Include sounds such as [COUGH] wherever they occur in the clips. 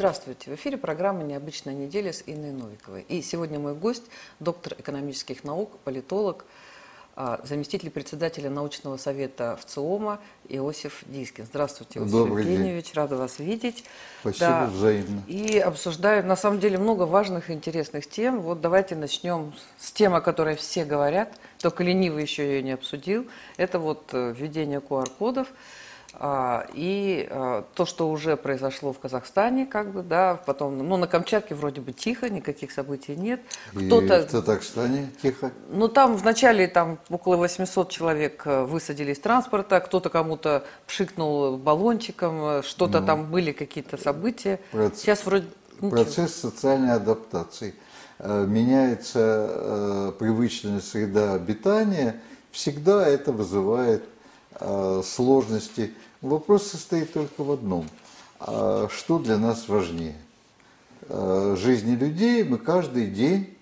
Здравствуйте. В эфире программа «Необычная неделя» с Инной Новиковой. И сегодня мой гость – доктор экономических наук, политолог, а, заместитель председателя научного совета ВЦИОМа Иосиф Дискин. Здравствуйте, Иосиф Добрый Евгеньевич, день. рада вас видеть. Спасибо, Да. взаимно. И обсуждаем, на самом деле, много важных и интересных тем. Вот давайте начнем с темы, о которой все говорят, только ленивый еще ее не обсудил. Это вот э, введение QR-кодов. А, и а, то, что уже произошло в Казахстане, как бы, да, потом, ну, на Камчатке вроде бы тихо, никаких событий нет. И Кто-то в Татарстане тихо. ну, там вначале там около 800 человек э, высадили из транспорта, кто-то кому-то пшикнул баллончиком, э, что-то там были какие-то события. Проц- Сейчас вроде ничего. Процесс социальной адаптации. Э, Меняется э, привычная среда обитания, всегда это вызывает сложности. Вопрос состоит только в одном. А Что для нас важнее? Э, Жизни людей мы каждый день,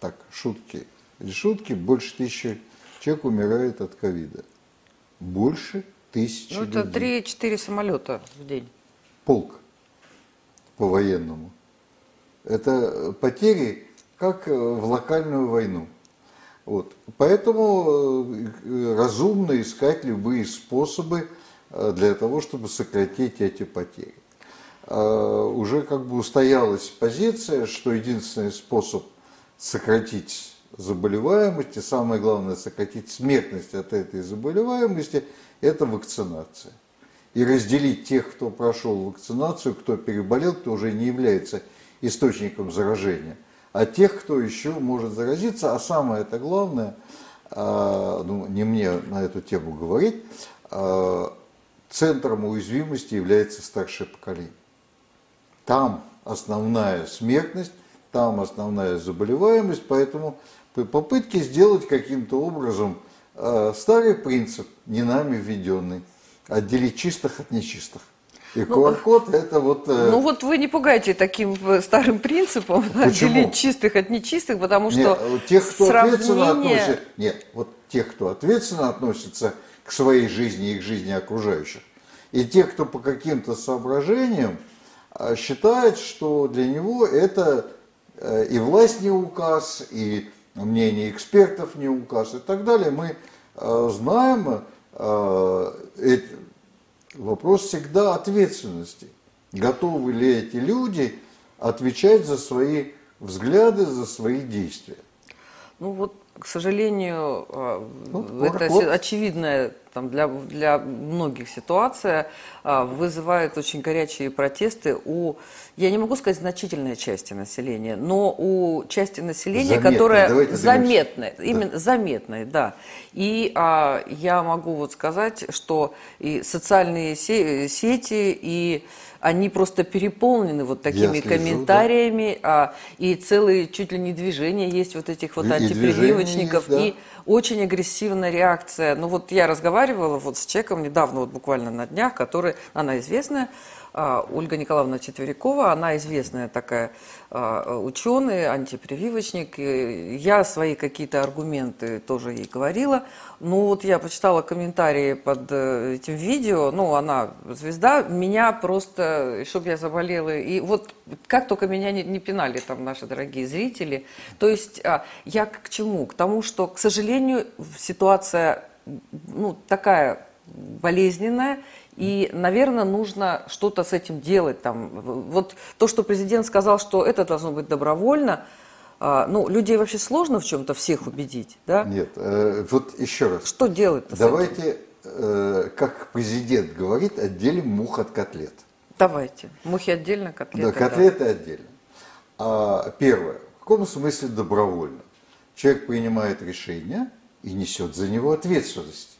так, шутки, или шутки, больше тысячи человек умирает от ковида. Больше тысячи Ну, это людей. 3-4 самолета в день. полк по-военному. Это потери, как э, в локальную войну. Вот. Поэтому э, разумно искать любые способы э, для того, чтобы сократить эти потери. А, Уже как бы устоялась позиция, что единственный способ сократить заболеваемость и самое главное сократить смертность от этой заболеваемости – это вакцинация и разделить тех, кто прошел вакцинацию, кто переболел, кто уже не является источником заражения, а тех, кто еще может заразиться. А самое это главное, а, ну, не мне на эту тему говорить, центром уязвимости является старшее поколение. Там основная смертность, там основная заболеваемость, поэтому при попытке сделать каким-то образом э, старый принцип, не нами введенный, отделить чистых от нечистых. И QR-код это вот... э, Ну вот вы не пугайте таким э, старым принципом [LAUGHS] Почему? отделить чистых от нечистых, потому что э, тех, кто ответственно сравнение... относится... Нет, вот тех, кто ответственно относится к своей жизни и к жизни окружающих, и тех, кто по каким-то соображениям а, считает, что для него это э, и власть не указ, и мнение экспертов не указ и так далее. Мы э, знаем, э, вопрос всегда ответственности. Готовы ли эти люди отвечать за свои взгляды, за свои действия? Ну вот, к сожалению, Ну, это вот. очевидная там, для, для многих ситуация а, вызывает очень горячие протесты у, я не могу сказать, значительной части населения, но у части населения, Заметной, которая заметная, Да. именно заметной, да. И а, я могу вот сказать, что и социальные се- сети, и они просто переполнены вот такими слежу, да. комментариями, а, и целые чуть ли не движения есть вот этих вот И- и антипрививочников, и, есть, очень агрессивная реакция. Ну вот я разговаривала вот с человеком недавно, вот буквально на днях, который, она известная, а, Ольга Николаевна Четверякова, она известная такая а, ученый, антипрививочник. Я свои какие-то аргументы тоже ей говорила. Ну вот я почитала комментарии под э, этим видео, ну она звезда, меня просто, чтобы я заболела. И вот как только меня не, не пинали там наши дорогие зрители. То есть а, я к чему? К тому, что, к сожалению, ситуация ну, такая болезненная, и, наверное, нужно что-то с этим делать. Там. Вот то, что президент сказал, что это должно быть добровольно, а, ну, людей вообще сложно в чем-то всех убедить, да? Нет, э, вот еще раз. Что делать-то? Давайте, э, как президент говорит, отделим мух от котлет. Давайте. Мухи отдельно, котлеты. Да, котлеты отдельно. А, первое. В каком смысле добровольно? Человек принимает решение и несет за него ответственность.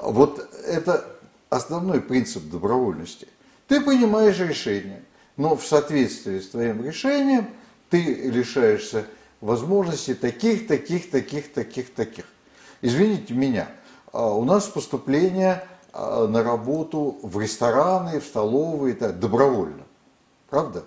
Вот это основной принцип добровольности. Ты принимаешь решение, но в соответствии с твоим решением ты лишаешься возможностей таких, таких, таких, таких, таких. Извините меня, а у нас поступление а, на работу в рестораны, в столовые, так, добровольно. Правда?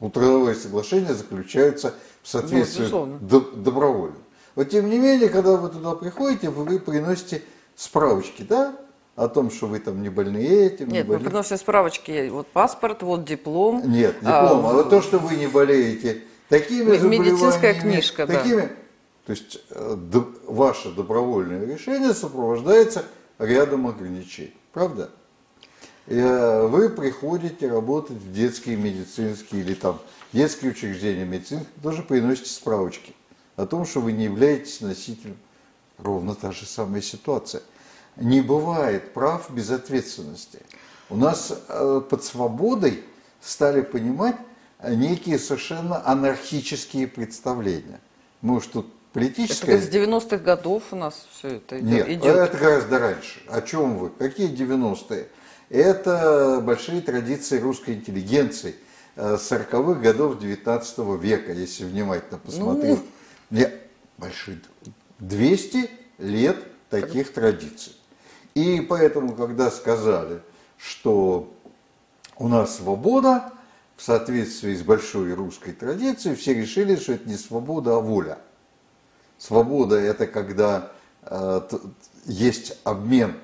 Ну, трудовые соглашения заключаются в соответствии безусловно. до- добровольно. Вот тем не менее, когда вы туда приходите, вы, вы приносите справочки, да, о том, что вы там не больны этим, Нет, не ну, больны... потому что справочки, вот паспорт, вот диплом. Нет, диплом. А, а, вот то, что вы не болеете такими Медицинская заболеваниями, книжка, да. такими, То есть э, ваше добровольное решение сопровождается рядом ограничений. Правда? Э, Вы приходите работать в детские медицинские или там детские учреждения медицинские, тоже приносите справочки о том, что вы не являетесь носителем. Ровно та же самая ситуация. Не бывает прав без ответственности. У нас э, под свободой стали понимать э, некие совершенно анархические представления. Может, тут Это политическая... с 90-х годов у нас все это идет. Нет, идет. это гораздо раньше. О чем вы? Какие 90-е? Это большие традиции русской интеллигенции э, 40-х годов 19 века, если внимательно посмотреть. Ну. Большие. 200 лет таких традиций. И поэтому, когда сказали, что у нас свобода, в соответствии с большой русской традицией, все решили, что это не свобода, а воля. Свобода – это когда э, есть обмен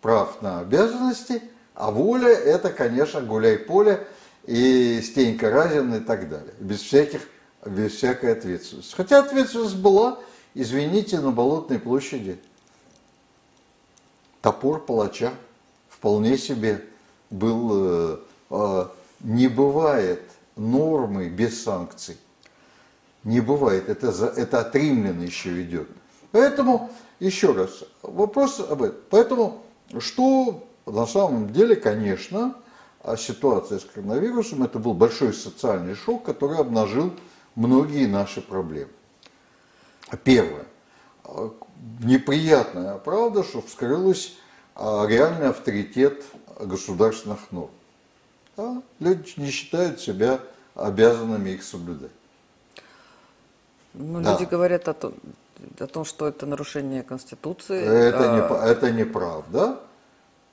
прав на обязанности, а воля – это, конечно, гуляй-поле и Стенька Разин и так далее, без, всяких, без всякой ответственности. Хотя ответственность была, извините, на Болотной площади. Топор палача вполне себе был, э, э, не бывает нормы без санкций. Не бывает, это, за, это от римлян еще идет. Поэтому, еще раз, вопрос об этом. Поэтому, что на самом деле, конечно, ситуация с коронавирусом, это был большой социальный шок, который обнажил многие наши проблемы. Первое. Неприятная правда, что вскрылась а, реальный авторитет государственных норм. Да? Люди не считают себя обязанными их соблюдать. Ну, Да. люди говорят о том, о том, что это нарушение Конституции. Это, а, не, это неправда.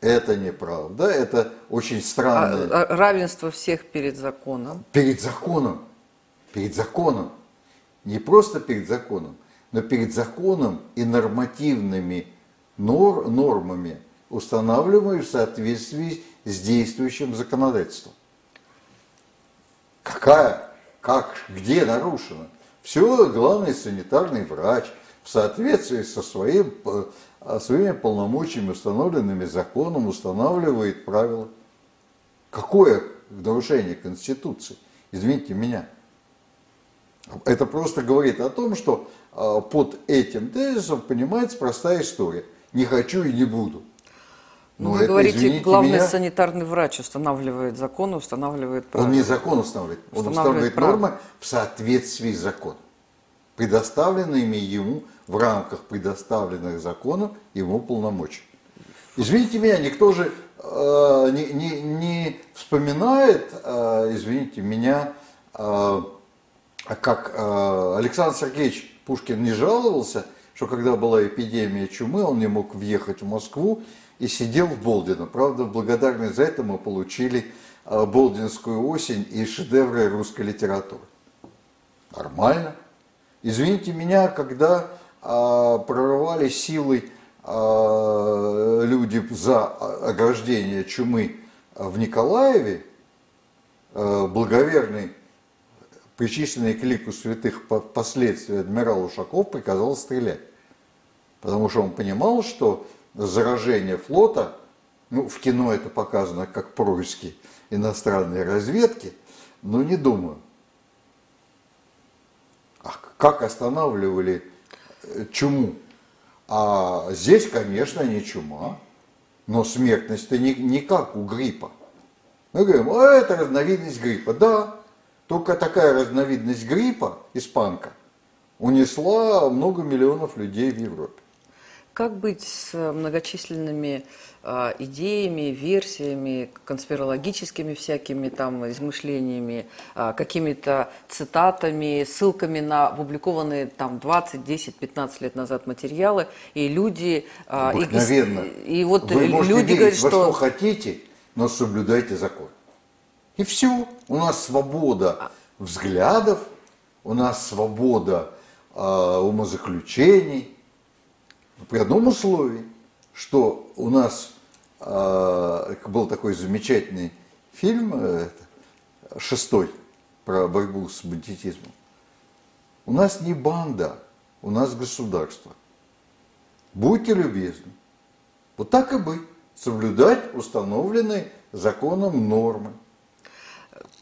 Это неправда. Это очень а- странно. а- равенство всех перед законом. Перед законом. Перед законом. Не просто перед законом, но перед законом и нормативными нор- нормами, устанавливаемыми в соответствии с действующим законодательством. Какая? Как? Где нарушено? Все, главный санитарный врач в соответствии со своим, э, своими полномочиями, установленными законом, устанавливает правила. Какое нарушение Конституции? Извините меня. Это просто говорит о том, что а, под этим тезисом понимается простая история. Не хочу и не буду. Ну, Но вы это, говорите, главный меня, санитарный врач устанавливает законы, устанавливает правила. Он не закон устанавливает, он Устанавливает устанавливает нормы в соответствии с законом, предоставленными ему в рамках предоставленных законом ему полномочий. Извините меня, никто же э, не, не- не вспоминает, э, извините меня, э, как э, Александр Сергеевич Пушкин не жаловался, что когда была эпидемия чумы, он не мог въехать в Москву и сидел в Болдино. Правда, в благодарность за это мы получили э, Болдинскую осень и шедевры русской литературы. Нормально. Извините меня, когда а, прорывали силой а, люди за ограждение чумы в Николаеве, а, благоверный, причисленный к лику святых по- впоследствии адмирал Ушаков приказал стрелять. Потому что он понимал, что заражение флота, ну, в кино это показано как происки иностранной разведки, но не думаю. А как останавливали э, чуму? А здесь, конечно, не чума, но смертность-то не, не как у гриппа. Мы говорим, а это разновидность гриппа. Да, только такая разновидность гриппа, испанка, унесла много миллионов людей в Европе. Как быть с э, многочисленными а, идеями, версиями, конспирологическими всякими там измышлениями, а, какими-то цитатами, ссылками на опубликованные там 20, 10, 15 лет назад материалы, и люди... а, и- и-. И, вот Вы можете люди верить говорят, во что что... хотите, но соблюдайте закон. И все. У нас свобода взглядов, у нас свобода а, умозаключений. При одном условии, что у нас а, был такой замечательный фильм, э, шестой, про борьбу с бандитизмом. У нас не банда, у нас государство. Будьте любезны. Вот так и быть. Соблюдать установленные законом нормы.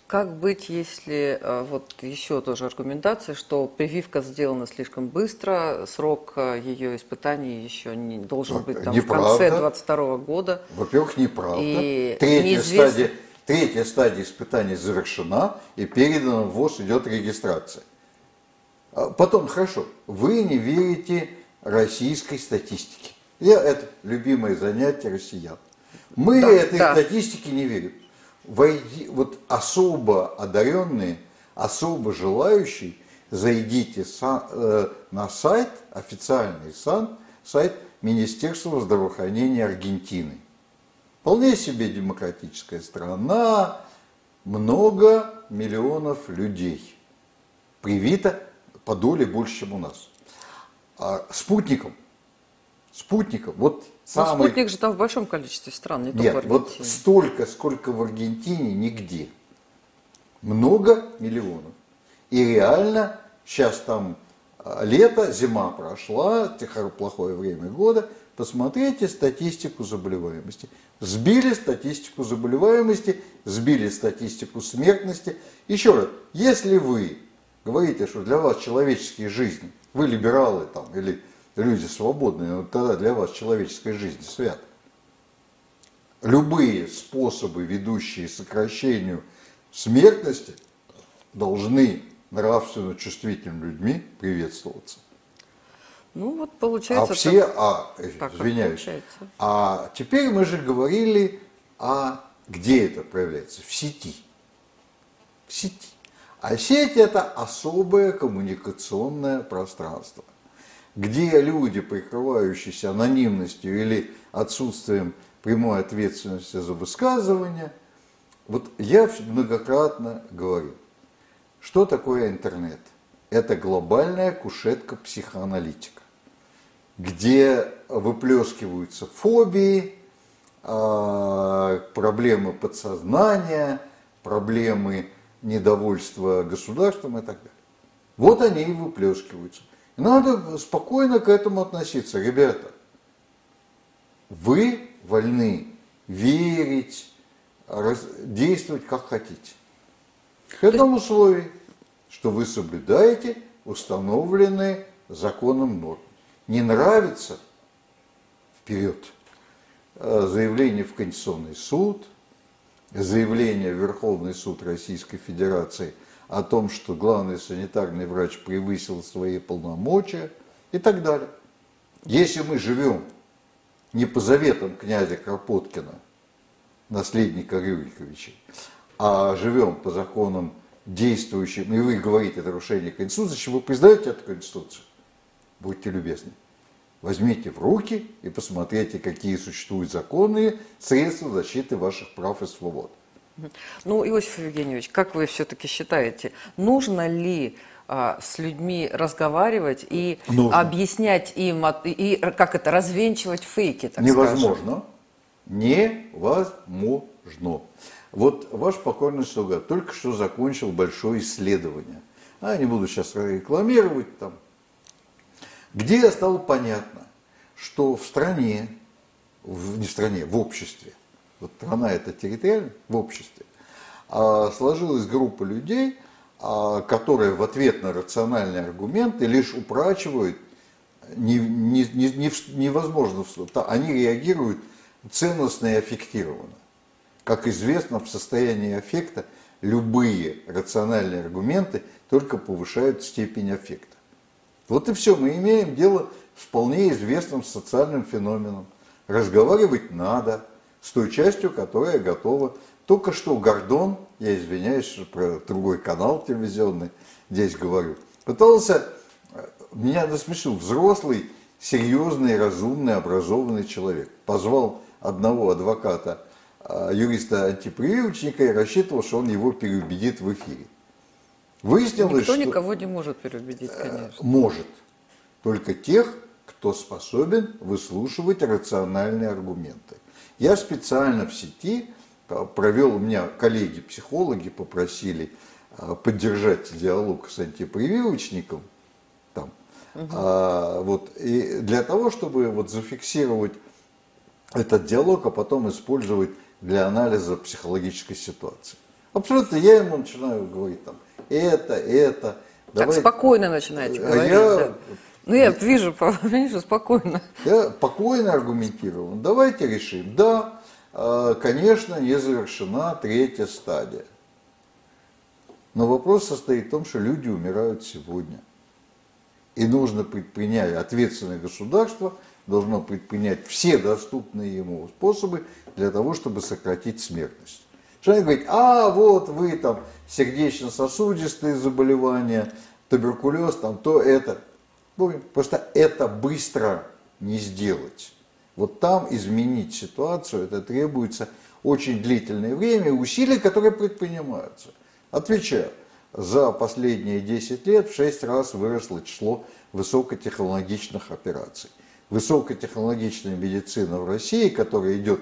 Как быть, если э, вот еще тоже аргументация, что прививка сделана слишком быстро, срок э, ее испытаний еще не должен быть там, в конце 2022 года? Во-первых, неправда. И третья, неизвестно... стадия, третья стадия испытаний завершена и передана в ВОЗ идет регистрация. А потом, хорошо, вы не верите российской статистике. Я, это любимое занятие россиян. Мы да, этой да. статистике не верим войди, вот особо одаренные, особо желающие, зайдите э, на сайт, официальный сан, сайт Министерства здравоохранения Аргентины. Вполне себе демократическая страна, много миллионов людей. Привито по доле больше, чем у нас. А спутником, спутником, вот Самый... Но спутник же там в большом количестве стран, не Нет, только в Аргентине. вот столько, сколько в Аргентине, нигде. Много миллионов. И реально сейчас там а, лето, зима прошла, плохое время года. Посмотрите статистику заболеваемости. Сбили статистику заболеваемости, сбили статистику смертности. Еще раз, если вы говорите, что для вас человеческие жизни, вы либералы там или люди свободные, но тогда для вас человеческая жизнь свята. Любые способы, ведущие к сокращению смертности, должны нравственно чувствительными людьми приветствоваться. Ну вот получается. А все, так, а, так извиняюсь. А теперь мы же говорили о где это проявляется? В сети. В сети. А сеть это особое коммуникационное пространство где люди, прикрывающиеся анонимностью или отсутствием прямой ответственности за высказывания, вот я многократно говорю, что такое интернет? Это глобальная кушетка психоаналитика, где выплескиваются фобии, а, проблемы подсознания, проблемы недовольства государством и так далее. Вот они и выплескиваются. Надо спокойно к этому относиться. Ребята, вы вольны верить, раз, действовать как хотите. К этому условии, что вы соблюдаете установленные законом нормы. Не нравится – вперед. Э, заявление в Конституционный суд, заявление в Верховный суд Российской Федерации – о том, что главный санитарный врач превысил свои полномочия и так далее. Если мы живем не по заветам князя Кропоткина, наследника Рюриковича, а живем по законам действующим, и вы говорите о нарушении Конституции, вы признаете эту Конституцию? Будьте любезны. Возьмите в руки и посмотрите, какие существуют законные средства защиты ваших прав и свобод. Ну, Иосиф Евгеньевич, как вы все-таки считаете, нужно ли а, с людьми разговаривать и нужно. объяснять им, и как это, развенчивать фейки, так Невозможно. Скажем? Невозможно. Вот ваш покорный слуга только что закончил большое исследование. А, не буду сейчас рекламировать там. Где стало понятно, что в стране, в, не в стране, в обществе – вот страна это территориально в обществе, а сложилась группа людей, а, которые в ответ на рациональные аргументы лишь упрачивают не, не, не, невозможно, они реагируют ценностно и аффектированно. Как известно, в состоянии аффекта любые рациональные аргументы только повышают степень аффекта. Вот и все, мы имеем дело с вполне известным социальным феноменом. Разговаривать надо – с той частью, которая готова. Только что Гордон, я извиняюсь про другой канал телевизионный, здесь говорю, пытался, э, меня насмешил, взрослый, серьезный, разумный, образованный человек. Позвал одного адвоката, э, юриста-антипрививочника и рассчитывал, что он его переубедит в эфире. Выяснилось, Никто что... никого не может переубедить, э, конечно. Может. Только тех, кто способен выслушивать рациональные аргументы. Я специально в сети провел, у меня коллеги-психологи попросили поддержать диалог с антипрививочником, там, угу. а, вот, и для того, чтобы вот зафиксировать этот диалог, а потом использовать для анализа психологической ситуации. Абсолютно, я ему начинаю говорить там, это, это. Так давай... спокойно начинаете а говорить. Я... Да. Ну, я вижу, [LAUGHS] вижу спокойно. Я спокойно аргументирован. Давайте решим. Да, а, конечно, не завершена третья стадия. Но вопрос состоит в том, что люди умирают сегодня. И нужно предпринять, ответственное государство должно предпринять все доступные ему способы для того, чтобы сократить смертность. Человек говорит, а вот вы там сердечно-сосудистые заболевания, туберкулез, там то это. Просто это быстро не сделать. Вот там изменить ситуацию, это требуется очень длительное время усилия, которые предпринимаются. Отвечаю, за последние 10 лет в 6 раз выросло число высокотехнологичных операций. Высокотехнологичная медицина в России, которая идет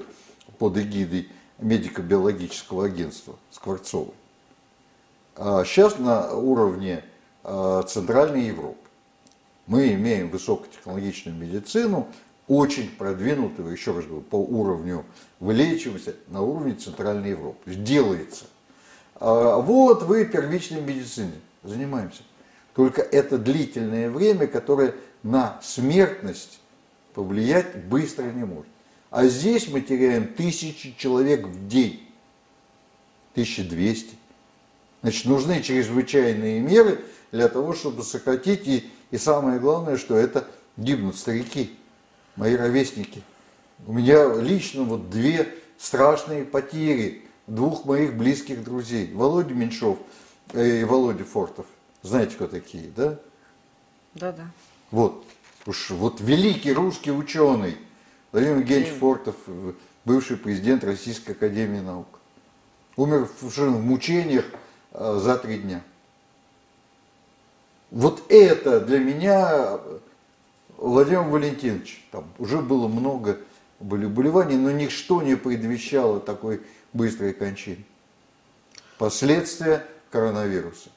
под эгидой медико-биологического агентства Скворцовой, сейчас а на уровне а, Центральной Европы. Мы имеем высокотехнологичную медицину, очень продвинутую, еще раз говорю, по уровню вылечиваемости на уровне Центральной Европы. Делается. А вот вы первичной медициной занимаемся. Только это длительное время, которое на смертность повлиять быстро не может. А здесь мы теряем тысячи человек в день. 1200. Значит, нужны чрезвычайные меры для того, чтобы сократить. И, и самое главное, что это гибнут старики, мои ровесники. У меня лично вот две страшные потери двух моих близких друзей. Володя Меньшов и Володя Фортов. Знаете, кто такие, да? Да, да. Вот. Уж вот великий русский ученый – Владимир Евгеньевич Фортов, бывший президент Российской Академии Наук. Умер в мучениях а, за три дня. Вот это для меня Владимир Валентинович, там уже было много были болеваний, но ничто не предвещало такой быстрой кончины. Последствия коронавируса.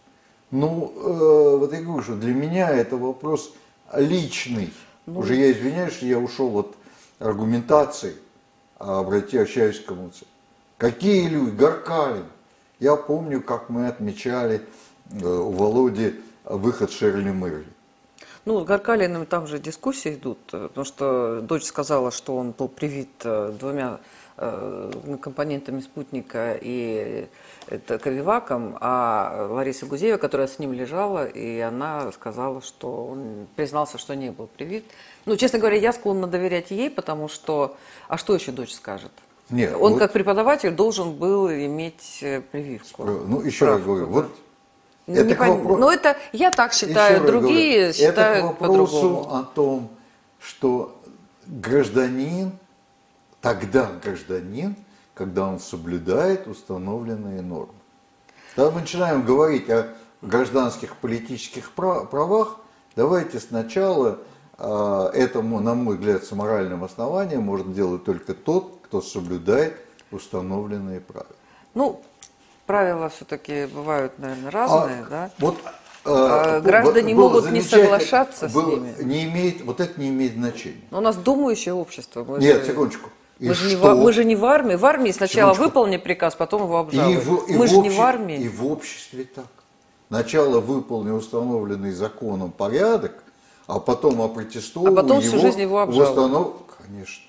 Ну, э, вот я говорю, что для меня это вопрос личный. Ну, Уже я извиняюсь, что я ушел от аргументации, а обращаюсь к кому-то. Какие люди? Горкалин. Я помню, как мы отмечали э, у Володи выход Шерли Мэрли. Ну, с Гаркалиным там же дискуссии идут, э, потому что дочь сказала, что он был привит э, двумя компонентами спутника и это Ковиваком, а Лариса Гузеева, которая с ним лежала, и она сказала, что он признался, что не был привит. Ну, честно говоря, я склонна доверять ей, потому что... А что еще дочь скажет? Нет, он вот, как преподаватель должен был иметь э, прививку. Ну, еще раз говорю, вот ну, это пон... вопрос... Но это я так считаю, другие говорю, считают по-другому. о том, что гражданин, тогда гражданин, когда он соблюдает установленные нормы. Когда мы начинаем говорить о гражданских политических правах, давайте сначала а, этому, на мой взгляд, с моральным основанием может делать только тот, кто соблюдает установленные правила. Ну, правила все-таки бывают, наверное, разные, а, да? Вот а, граждане могут не соглашаться был, с ними. Не имеет, вот это не имеет значения. Но у нас думающее общество. Мы Нет, же, секундочку. мы же, не в, мы же не в армии. В армии сначала секундочку. выполни приказ, потом его обжалуй. мы же обще, не в армии. И в обществе так. Сначала выполни установленный законом порядок, а потом опротестовываю а потом всю его, жизнь его обжаловал. Конечно.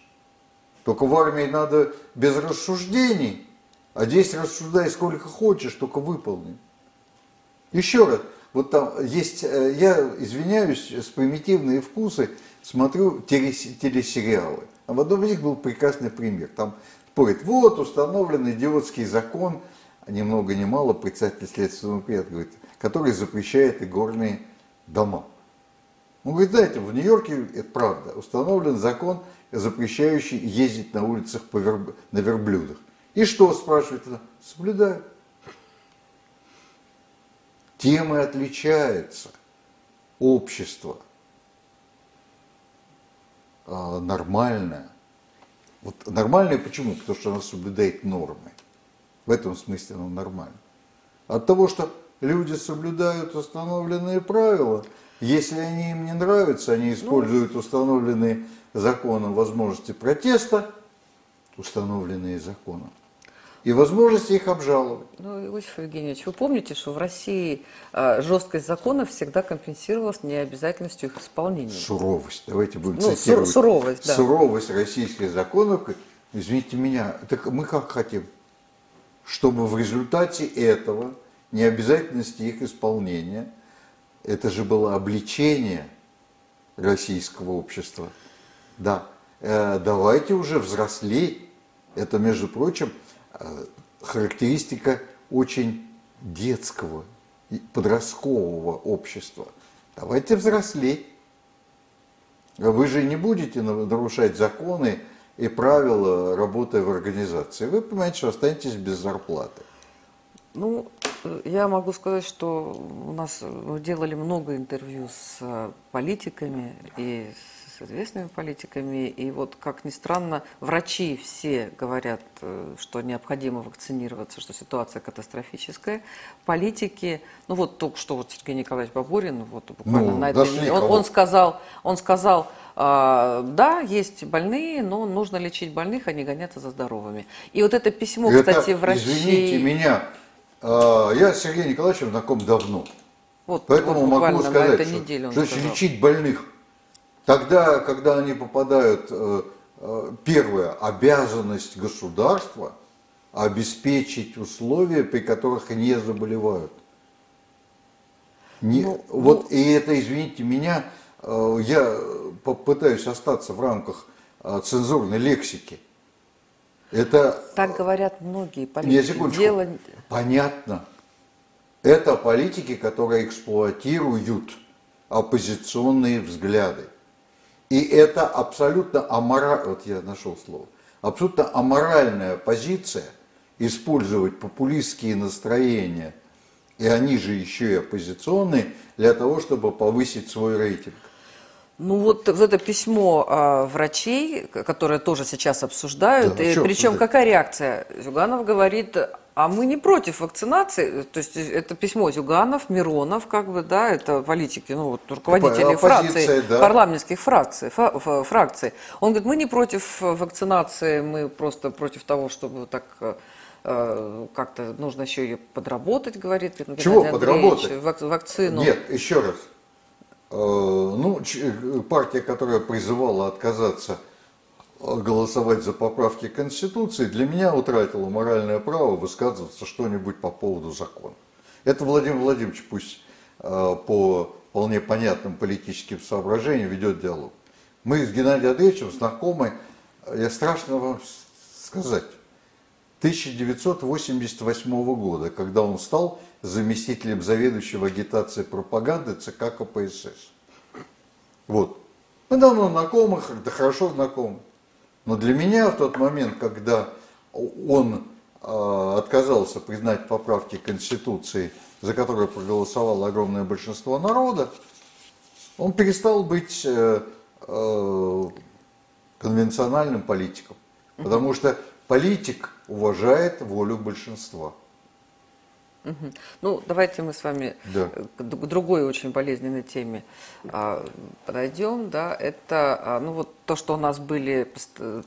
Только в армии надо без рассуждений. А здесь рассуждай сколько хочешь, только выполни. Еще раз, вот там есть, э, я извиняюсь, с примитивные вкусы смотрю телесериалы. А в одном из них был прекрасный пример. Там спорит, вот установлен идиотский закон, ни много ни мало, председатель Следственного комитета говорит, который запрещает игорные дома. Он говорит, знаете, в Нью-Йорке, это правда, установлен закон, запрещающий ездить на улицах по верб... на верблюдах. И что, спрашивает она, соблюдают. Тем и отличается общество а, нормальное, Вот нормальное почему? Потому что она соблюдает нормы. В этом смысле она нормальна. От того, что люди соблюдают установленные правила, если они им не нравятся, они используют установленные законом возможности протеста, установленные законом, и возможности их обжаловать. Ну, Иосиф Евгеньевич, вы помните, что в России э, жесткость законов всегда компенсировалась необязательностью их исполнения? Суровость. Давайте будем ну, цитировать. суровость, да. Суровость российских законов. Извините меня, так мы как хотим? Чтобы в результате этого необязательности их исполнения, это же было обличение российского общества. Да, э, давайте уже взрослеть. Это, между прочим, характеристика очень детского, подросткового общества. Давайте взрослеть. Вы же не будете нарушать законы и правила, работая в организации. Вы понимаете, что останетесь без зарплаты. Ну, я могу сказать, что у нас мы делали много интервью с э, политиками и с известными политиками, и вот, как ни странно, врачи все говорят, э, что необходимо вакцинироваться, что ситуация катастрофическая. Политики, ну вот только что вот Сергей Николаевич Бабурин, вот буквально ну, на этой, он, он сказал, он сказал, а, да, есть больные, но нужно лечить больных, а не гоняться за здоровыми. И вот это письмо, это, кстати, врачей... Извините меня, а, я с Сергеем Николаевичем знаком давно. Вот, Поэтому вот могу сказать, что, что лечить больных. Тогда, когда они попадают, э, э, первая обязанность государства обеспечить условия, при которых не заболевают. Не, ну, вот ну... и это, извините меня, э, я попытаюсь остаться в рамках цензурной лексики. Это... Так говорят многие политики. Дело... Понятно. Это политики, которые эксплуатируют оппозиционные взгляды. И это абсолютно аморальная, вот я нашел слово, абсолютно аморальная позиция использовать популистские настроения, и они же еще и оппозиционные, для того, чтобы повысить свой рейтинг. Ну вот, вот это письмо а, врачей, которое тоже сейчас обсуждают, да, и, причем да. какая реакция? Зюганов говорит, а мы не против вакцинации, то есть это письмо Зюганов, Миронов, как бы, да, это политики, ну вот руководители фракций, да. парламентских фракций, фракций. Он говорит, мы не против вакцинации, мы просто против того, чтобы так э, как-то нужно еще ее подработать, говорит. Чего подработать? вакцину. Нет, еще раз Э, ну, э, партия, которая призывала отказаться э, голосовать за поправки Конституции, для меня утратила моральное право высказываться что-нибудь по поводу закона. Это Владимир Владимирович пусть по вполне понятным политическим соображениям ведет диалог. Мы с Геннадием Андреевичем знакомы, я страшно вам сказать, 1988 года, когда он стал заместителем заведующего агитацией пропаганды ЦК КПСС. Вот. Мы давно знакомы, да хорошо знакомы. Но для меня в тот момент, когда он э, отказался признать поправки Конституции, за которые проголосовало огромное большинство народа, он перестал быть э, э, конвенциональным политиком. Потому что политик уважает волю большинства. Угу. Ну, давайте мы с вами да. к другой очень болезненной теме а, подойдем. Да, это а, ну, вот то, что у нас были э,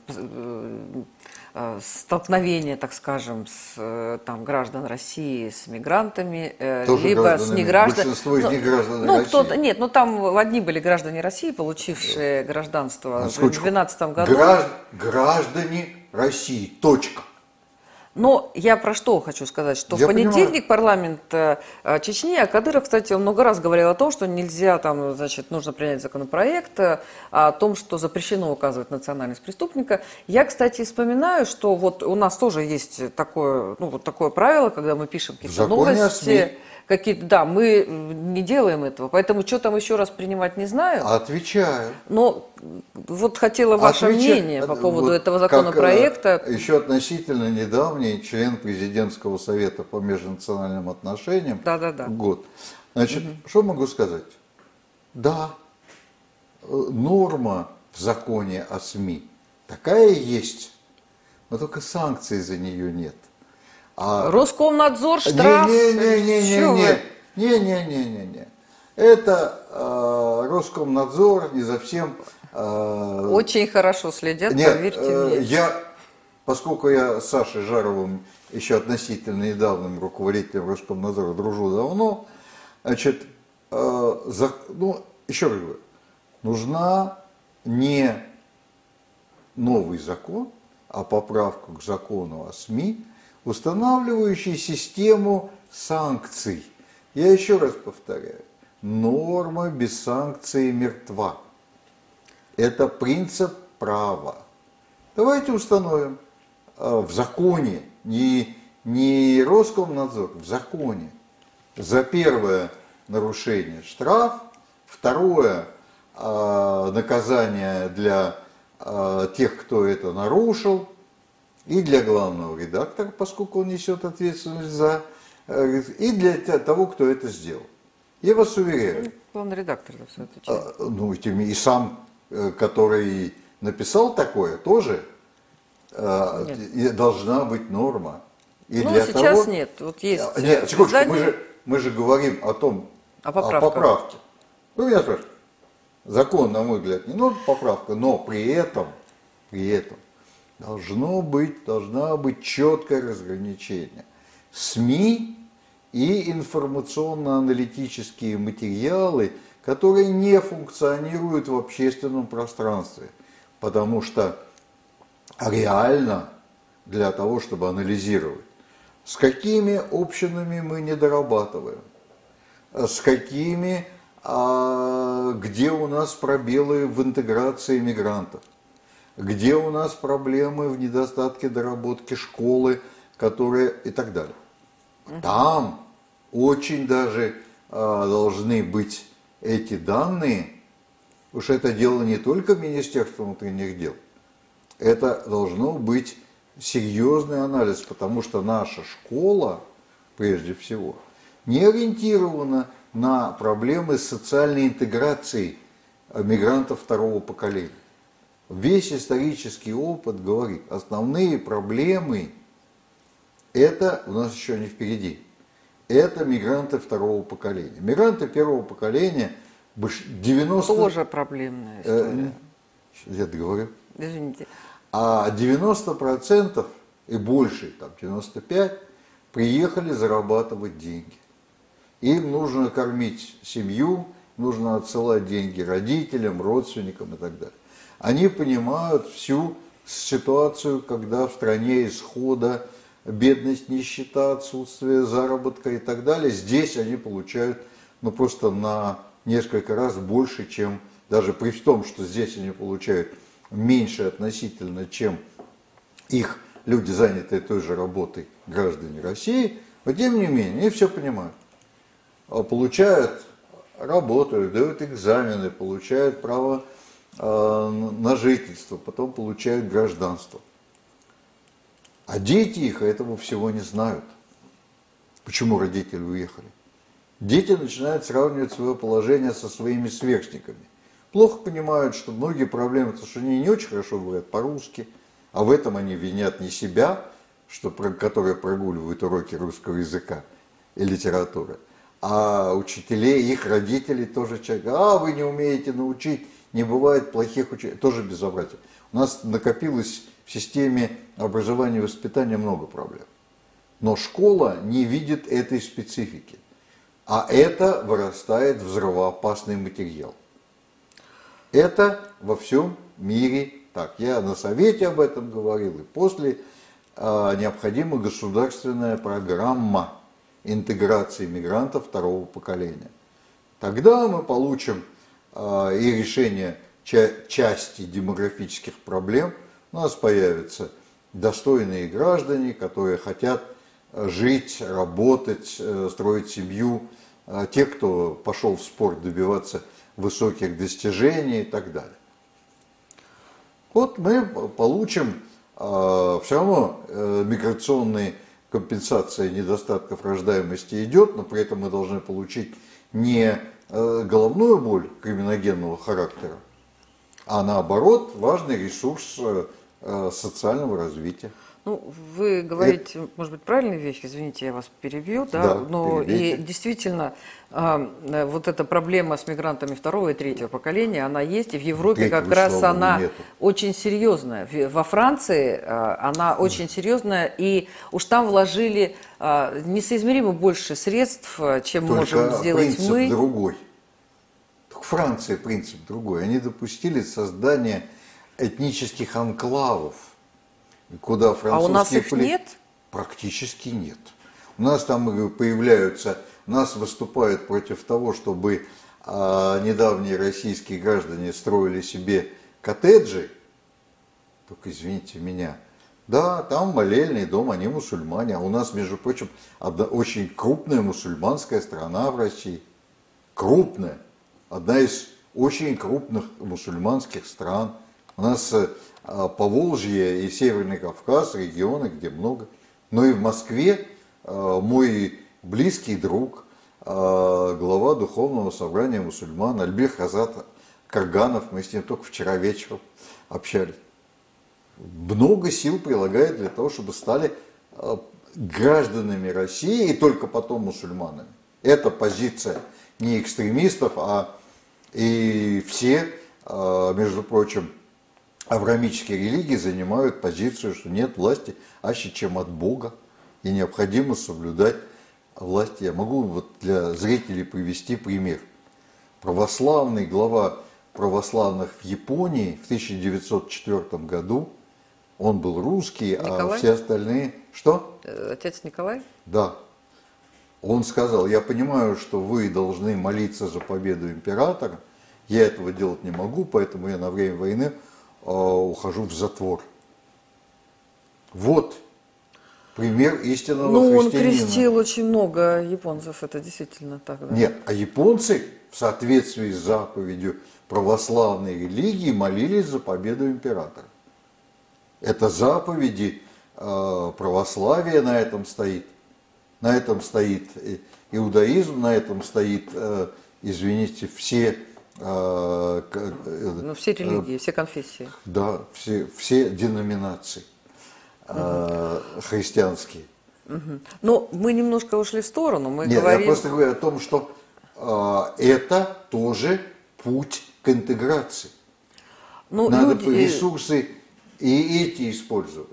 а, столкновения, так скажем, с э, там, граждан России с мигрантами, э, Тоже либо с негражданами. Большинство из ну, них граждане ну, России. Кто нет, ну там одни были граждане России, получившие гражданство в 2012 году. Граждане России, точка. Но я про что хочу сказать, что я в понедельник понимаю. парламент э, Чечни, а Кадыров, кстати, много раз говорил о том, что нельзя там, значит, нужно принять законопроект э, о том, что запрещено указывать национальность преступника. Я, кстати, вспоминаю, что вот у нас тоже есть такое, ну, вот такое правило, когда мы пишем какие-то новости какие-то, да, мы не делаем этого, поэтому что там еще раз принимать не знаю. Отвечаю. Но вот хотела ваше Отвечаю. мнение по поводу вот этого законопроекта. Как, еще относительно недавний член президентского совета по межнациональным отношениям. Да, да, да. Год. Значит, угу. что могу сказать? Да, э, норма в законе о СМИ такая есть, но только санкций за нее нет. А... Роскомнадзор, штраф? Не-не-не-не-не. Не-не-не-не-не. Это э, Роскомнадзор не совсем... Э, Очень хорошо следят, нет, поверьте э, мне. Я, поскольку я с Сашей Жаровым еще относительно недавним руководителем Роскомнадзора дружу давно, значит, э, за, ну, еще раз говорю, нужна не новый закон, а поправка к закону о СМИ, устанавливающий систему санкций. Я еще раз повторяю, норма без санкций мертва. Это принцип права. Давайте установим э, в законе, не, не Роскомнадзор, в законе. За первое нарушение штраф, второе э, наказание для э, тех, кто это нарушил, и для главного редактора, поскольку он несет ответственность за, э, и для того, кто это сделал. Я вас уверяю. Главный редактор за все отвечает. А, ну, и сам, э, который написал такое, тоже э, нет. должна быть норма. И ну, для сейчас того... нет. Вот есть нет, секундочку, мы же, мы же говорим о том, о, о поправке. Ну, я спрашиваю. Закон, на мой взгляд, не нужна поправка, но при этом, при этом должно быть, должна быть четкое разграничение. СМИ и информационно-аналитические материалы, которые не функционируют в общественном пространстве, потому что реально для того, чтобы анализировать, с какими общинами мы не дорабатываем, с какими, а, где у нас пробелы в интеграции мигрантов, где у нас проблемы в недостатке доработки школы, которые и так далее. Там очень даже а, должны быть эти данные, уж это дело не только Министерства внутренних дел, это должно быть серьезный анализ, потому что наша школа, прежде всего, не ориентирована на проблемы социальной интеграции мигрантов второго поколения. Весь исторический опыт говорит, основные проблемы это у нас еще не впереди. Это мигранты второго поколения. Мигранты первого поколения 90... Тоже проблемная э, история. Э, я договорю. Извините. А 90% и больше, там 95, приехали зарабатывать деньги. Им нужно кормить семью, нужно отсылать деньги родителям, родственникам и так далее. Они понимают всю ситуацию, когда в стране исхода бедность, нищета, отсутствие заработка и так далее. Здесь они получают ну, просто на несколько раз больше, чем даже при том, что здесь они получают меньше относительно, чем их люди, занятые той же работой, граждане России, но тем не менее, они все понимают. А получают, работают, дают экзамены, получают право на жительство, потом получают гражданство. А дети их этого всего не знают. Почему родители уехали? Дети начинают сравнивать свое положение со своими сверстниками. Плохо понимают, что многие проблемы, потому что они не очень хорошо говорят по-русски, а в этом они винят не себя, что, которые прогуливают уроки русского языка и литературы, а учителей, их родителей тоже человек, а вы не умеете научить, не бывает плохих учителей, тоже безобразие. У нас накопилось в системе образования и воспитания много проблем. Но школа не видит этой специфики. А это вырастает взрывоопасный материал. Это во всем мире так. Я на совете об этом говорил и после а, необходима государственная программа интеграции мигрантов второго поколения. Тогда мы получим и решение ча- части демографических проблем – у нас появятся достойные граждане, которые хотят э, жить, работать, э, строить семью, э, те, кто пошел в спорт добиваться высоких достижений и так далее. Вот мы получим все равно миграционные компенсации недостатков рождаемости идет, но при этом мы должны получить не головную боль криминогенного характера, а наоборот важный ресурс э, социального развития. Ну, вы говорите, это... может быть, правильные вещи, извините, я вас перебью, да, да но и действительно э, вот эта проблема с мигрантами второго и третьего поколения, она есть, и в Европе Третьего, как раз она нету. очень серьезная. Во Франции э, она очень серьезная, и уж там вложили э, несоизмеримо больше средств, чем Только можем сделать принцип мы. другой. Только Франция принцип другой. Они допустили создание этнических анклавов – куда французские... А у нас их поли... нет? Практически нет. У нас там появляются, у нас выступают против того, чтобы а, недавние российские граждане строили себе коттеджи, только извините меня, да, там молельный дом, они мусульмане, а у нас, между прочим, одна, очень крупная мусульманская страна в России, крупная, одна из очень крупных мусульманских стран. У нас э, Поволжье и Северный Кавказ, регионы, где много. Но и в Москве а, мой близкий друг, а, глава Духовного собрания мусульман Альбир Хазат Карганов, мы с ним только вчера вечером общались, много сил прилагает для того, чтобы стали гражданами России и только потом мусульманами. Это позиция не экстремистов, а и все, между прочим, авраамические религии занимают позицию, что нет власти аще чем от Бога, и необходимо соблюдать власть. Я могу вот для зрителей привести пример. Православный глава православных в Японии в 1904 году, он был русский, а Николай? а все остальные... Что? Э, отец Николай? Да. Он сказал, я понимаю, что вы должны молиться за победу императора, я этого делать не могу, поэтому я на время войны ухожу в затвор. Вот пример истинного ну, христианина. Ну, он крестил очень много японцев, это действительно так. Да? Нет, а японцы в соответствии с заповедью православной религии молились за победу императора. Это заповеди э, православия на этом стоит. На этом стоит иудаизм, на этом стоит, э, извините, все а, ну, все религии, все конфессии. Да, все, все деноминации угу. христианские. Угу. Но мы немножко ушли в сторону. Мы Нет, говорим... я просто говорю о том, что э, это тоже путь к интеграции. Ну, Надо люди... ресурсы и эти использовать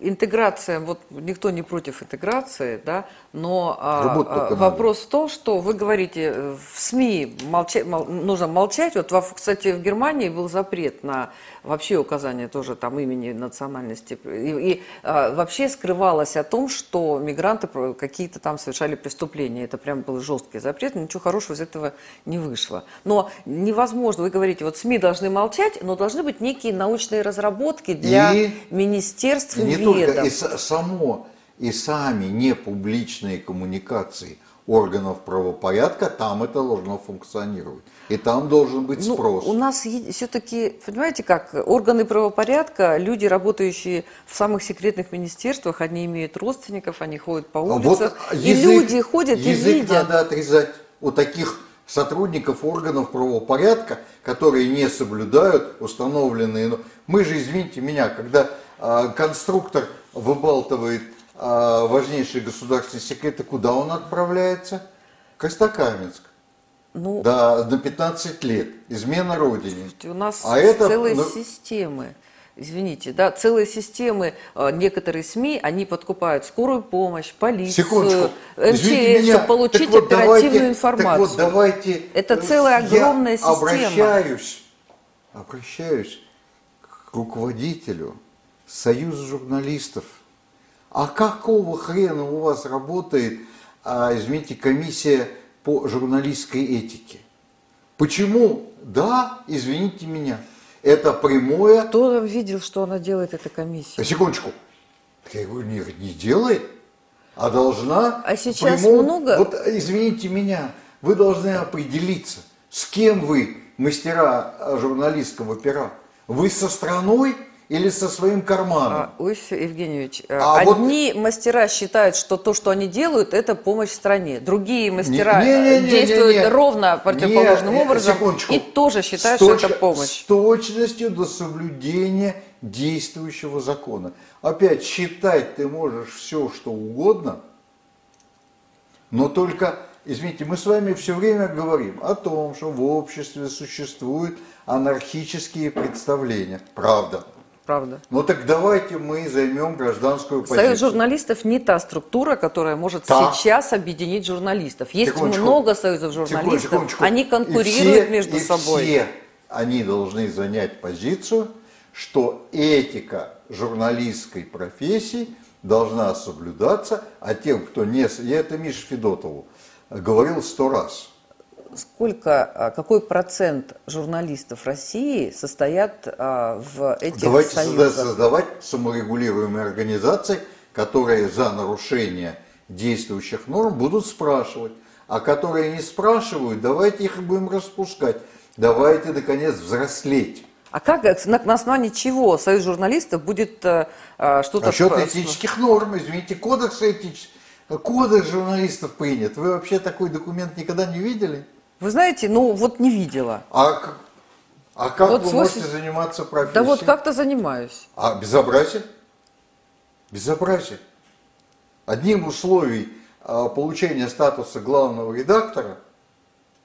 интеграция, вот никто не против интеграции, да, но а, вопрос в том, что вы говорите, э, в СМИ молча, мол, нужно молчать. Вот, кстати, в Германии был запрет на вообще указание тоже там имени национальности. И, и а, вообще скрывалось о том, что мигранты какие-то там совершали преступления. Это прям был жесткий запрет, ничего хорошего из этого не вышло. Но невозможно, вы говорите, вот СМИ должны молчать, но должны быть некие научные разработки для и министерств и не только и само и сами непубличные коммуникации органов правопорядка, там это должно функционировать. И там должен быть спрос. Ну, у нас все-таки, понимаете как, органы правопорядка, люди, работающие в самых секретных министерствах, они имеют родственников, они ходят по улицам, вот язык, и люди ходят язык и видят. надо отрезать у таких сотрудников органов правопорядка, которые не соблюдают установленные... Ну, мы же, извините меня, когда э, конструктор выбалтывает э, важнейшие государственные секреты, куда он отправляется? Костокаменск. Ну, да, на 15 лет. Измена Родине. У нас а это, целые ну... системы. Извините, да, целые системы, э, некоторые СМИ, они подкупают скорую помощь, полицию, Секундочку. МЧС, чтобы получить вот оперативную давайте, информацию. Вот давайте, Это целая огромная я система. обращаюсь, обращаюсь к руководителю Союза журналистов. А какого хрена у вас работает, а, извините, комиссия по журналистской этике. Почему? Да, извините меня, это прямое... Кто видел, что она делает, эта комиссия? Секундочку. Я говорю, не, не делает, а должна... А сейчас прямому... много... Вот, извините меня, вы должны определиться, с кем вы, мастера журналистского пера. Вы со страной или со своим карманом. А, Иосиф Евгеньевич, э, а одни вот... мастера считают, что то, что они делают, это помощь стране. Другие мастера не, не, не, действуют не, не, не. ровно противоположным не, образом секундочку. и тоже считают, точ... что это помощь. С точностью до соблюдения действующего закона. Опять считать ты можешь все, что угодно, но только, извините, мы с вами все время говорим о том, что в обществе существуют анархические представления. Правда. Правда. Ну так давайте мы займем гражданскую позицию. Союз журналистов не та структура, которая может Так. сейчас объединить журналистов. Есть Секундочку. много союзов журналистов, Секундочку, они И конкурируют все- между и собой. все они должны занять позицию, что этика журналистской профессии должна соблюдаться, а тем, кто не... Я это Мише Федотову говорил сто раз. Сколько, а, какой процент журналистов России состоят а, в этих Давайте союзах? создавать саморегулируемые организации, которые за нарушение действующих норм будут спрашивать. А которые не спрашивают, давайте их будем распускать. Давайте, наконец, взрослеть. А как, э, на, на основании чего Союз журналистов будет э, э, что-то... Насчет этических норм, извините, кодекс этический. Кодекс журналистов принят. Вы вообще такой документ никогда не видели? Вы знаете, ну вот не видела. А, а как Вот вы с можете восемь- заниматься профессией? Да вот как-то занимаюсь. А безобразие? Безобразие. Одним условий а, получения статуса главного редактора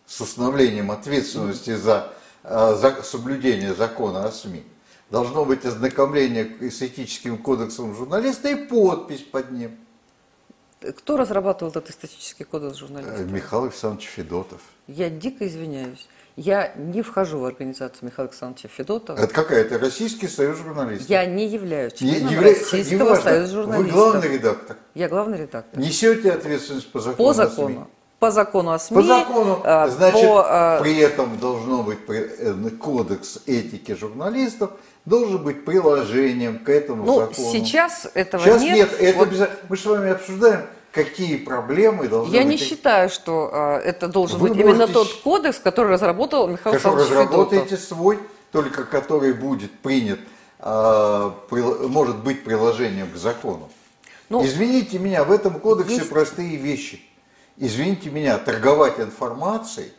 с установлением ответственности за, а, за соблюдение закона о СМИ должно быть ознакомление с этическим кодексом журналиста и подпись под ним. Кто разрабатывал этот статистический кодекс Э, журналистов? Михаил Александрович Федотов. Я дико извиняюсь. Я не вхожу в организацию Михаила Александровича Федотова. Это какая? Это Российский союз журналистов. Я не являюсь Не- членом явля- Российского неважно, союза Вы журналистов. главный редактор. Я главный редактор. Несете ответственность по закону По СМИ? закону. По закону о СМИ. По закону, э, значит, по, э, при этом должно быть э, кодекс этики журналистов должен быть приложением к этому ну, закону. сейчас этого Сейчас нет. нет, это Вот обяза- мы с вами обсуждаем, какие проблемы должны Я быть. не считаю, что э, это должен Вы быть именно можете тот щ- кодекс, который разработал Михаил Хорошо, Александрович разработайте Федотов. свой, только который будет принят, а, прил- может быть приложением к закону. Ну, Извините меня, в этом кодексе есть- простые вещи. Извините меня, торговать информацией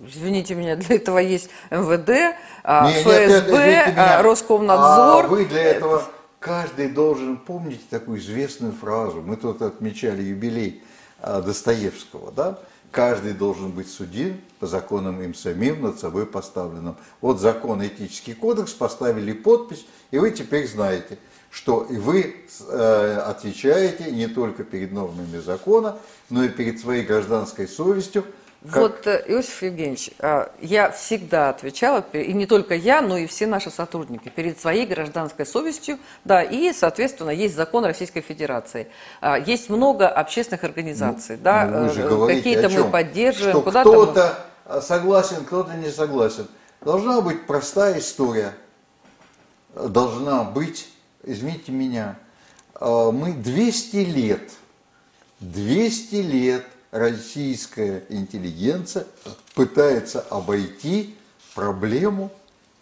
Извините меня, [LAUGHS] для этого есть МВД, а, Не, нет, ФСБ, нет, извините а. Роскомнадзор. А вы для этого, каждый должен помнить такую известную фразу. Мы тут отмечали юбилей а, Достоевского, да? Каждый должен быть судим по законам им самим над собой поставленным. Вот закон, этический кодекс, поставили подпись, и вы теперь знаете, что вы э, отвечаете не только перед нормами закона, но и перед своей гражданской совестью. Как- Вот, э, Иосиф Евгеньевич, а, я всегда отвечала, и не только я, но и все наши сотрудники, перед своей гражданской совестью, да, и, соответственно, есть закон Российской Федерации. А, Есть много общественных организаций, да, Ну, вы же э, какие-то мы поддерживаем, куда-то мы- кто-то а, согласен, кто-то не согласен. Должна быть простая история. Должна быть, извините меня, мы 200 лет, 200 лет российская интеллигенция пытается обойти проблему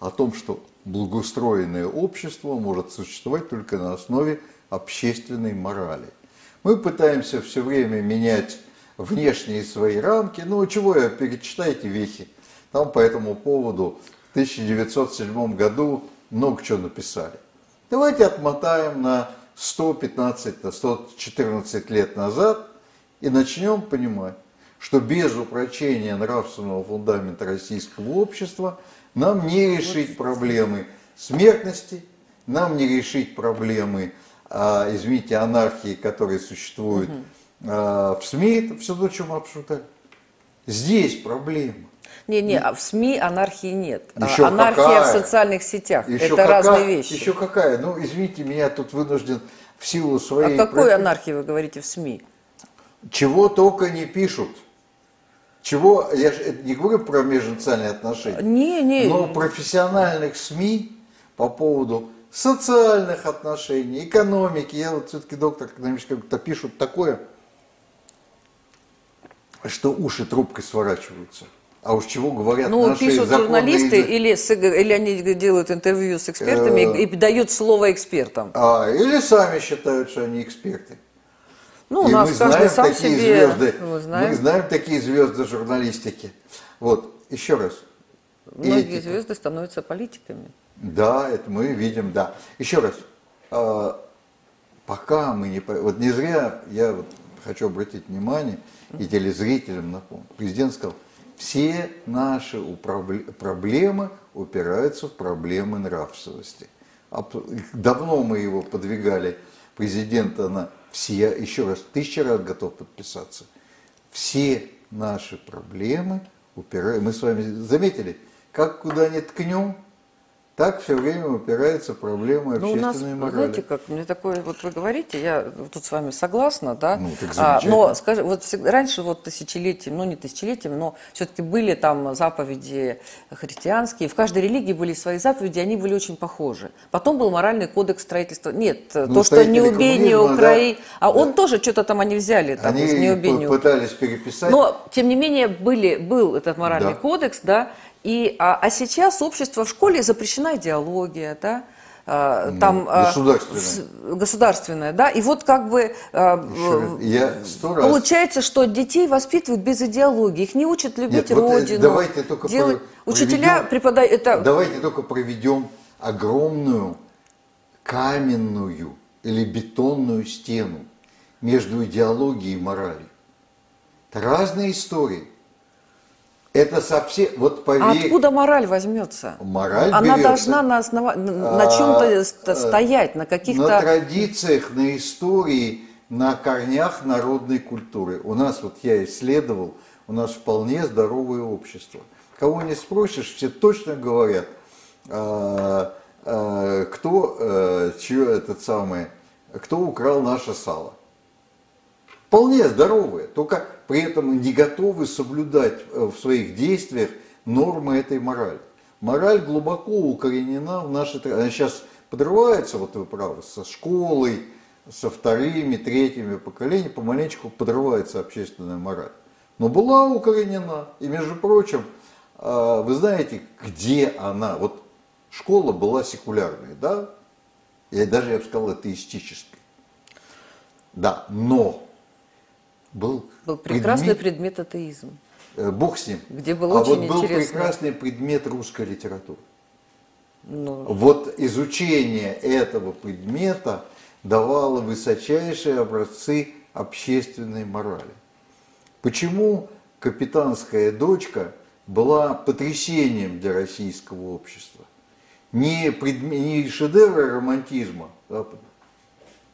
о том, что благоустроенное общество может существовать только на основе общественной морали. Мы пытаемся все время менять внешние свои рамки. Ну, чего я, перечитайте вехи. Там по этому поводу в 1907 году много чего написали. Давайте отмотаем на 115, на 114 лет назад и начнем понимать, что без упрочения нравственного фундамента российского общества нам не решить проблемы смертности, нам не решить проблемы, а, извините, анархии, которые существуют а, в СМИ, это все то, чем мы обсуждали. Здесь проблема. Не-не, а в СМИ анархии нет. А Еще Анархия какая? в социальных сетях. Еще Это какая- разные вещи. Еще какая? Ну, извините, меня тут вынужден в силу О своей... какой профи- анархии вы говорите в СМИ? Чего только не пишут. Чего, я не говорю про межнациональные отношения, Не, не. но профессиональных СМИ по поводу социальных отношений, экономики. Я вот все-таки доктор экономического, как-то пишут такое, что уши трубкой сворачиваются. А уж чего говорят Ну, наши пишут журналисты или, или они делают интервью с экспертами Э. и дают слово экспертам. А, или сами считают, что они эксперты. Ну, у И нас мы каждый знаем сам такие себе... звезды. Мы знаем. Мы знаем такие звезды журналистики. Вот, еще раз. Многие Этика. звезды становятся политиками. Да, это мы видим, да. Еще раз, э, пока мы не... Вот не зря я вот хочу обратить внимание и телезрителям напомню. Президент сказал, все наши проблемы упираются в проблемы нравственности. Давно мы его подвигали, президента, на все, еще раз, тысяча раз готов подписаться. Все наши проблемы упираются, мы с вами заметили, как куда ни ткнем, так все время упирается проблема общественной ну, у нас, морали. Знаете, как мне такое, вот вы говорите, я тут с вами согласна, да, ну, так а, но скажи, вот всегда, раньше вот тысячелетием, ну не тысячелетием, но все-таки были там заповеди христианские, в каждой религии были свои заповеди, они были очень похожи. Потом был моральный кодекс строительства, нет, ну, то, что не убей, не украй, да, а да. он тоже что-то там они взяли, там, они не убей, не пытались переписать. Но, тем не менее, были, был этот моральный да. кодекс, да, и, а, а сейчас общество в школе запрещена идеология, да, а, ну, там а, государственная. государственная, да, и вот как бы а, Я получается, что детей воспитывают без идеологии, их не учат любить Нет, родину. Вот давайте только делать, учителя преподают это. Давайте только проведем огромную каменную или бетонную стену между идеологией и моралью. Это разные истории. Это совсем, вот поверь... А откуда мораль возьмется? Мораль Она берется, должна на, основ... на а, чем-то стоять, на каких-то... На традициях, на истории, на корнях народной культуры. У нас, вот я исследовал, у нас вполне здоровое общество. Кого не спросишь, все точно говорят, а, а, кто, а, чье этот самый, кто украл наше сало. Вполне здоровые, только при этом не готовы соблюдать э, в своих действиях нормы этой морали. Мораль глубоко укоренена в нашей... Она сейчас подрывается, вот вы правы, со школой, со вторыми, третьими поколениями, помаленечку подрывается общественная мораль. Но была укоренена. И, между прочим, э, вы знаете, где она? Вот школа была секулярной, да? Я даже, я бы сказал, атеистической. Да, но был, был прекрасный предмет, предмет атеизм. Э, бог с ним. Где был а очень вот был интересно. прекрасный предмет русской литературы. Ну... Вот изучение этого предмета давало высочайшие образцы общественной морали. Почему капитанская дочка была потрясением для российского общества? Не, предме... не шедевр романтизма, а